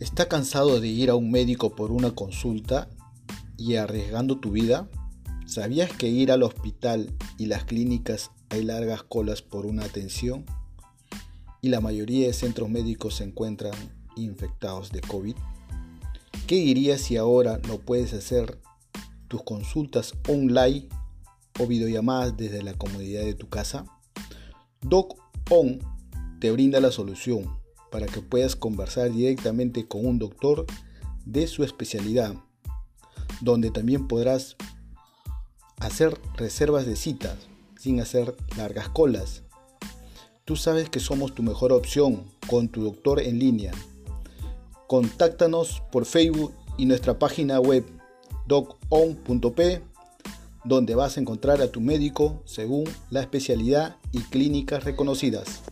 ¿Está cansado de ir a un médico por una consulta y arriesgando tu vida? ¿Sabías que ir al hospital y las clínicas hay largas colas por una atención? Y la mayoría de centros médicos se encuentran infectados de COVID. ¿Qué dirías si ahora no puedes hacer tus consultas online o videollamadas desde la comodidad de tu casa? DocOn te brinda la solución para que puedas conversar directamente con un doctor de su especialidad, donde también podrás hacer reservas de citas sin hacer largas colas. Tú sabes que somos tu mejor opción con tu doctor en línea. Contáctanos por Facebook y nuestra página web docon.p donde vas a encontrar a tu médico según la especialidad y clínicas reconocidas.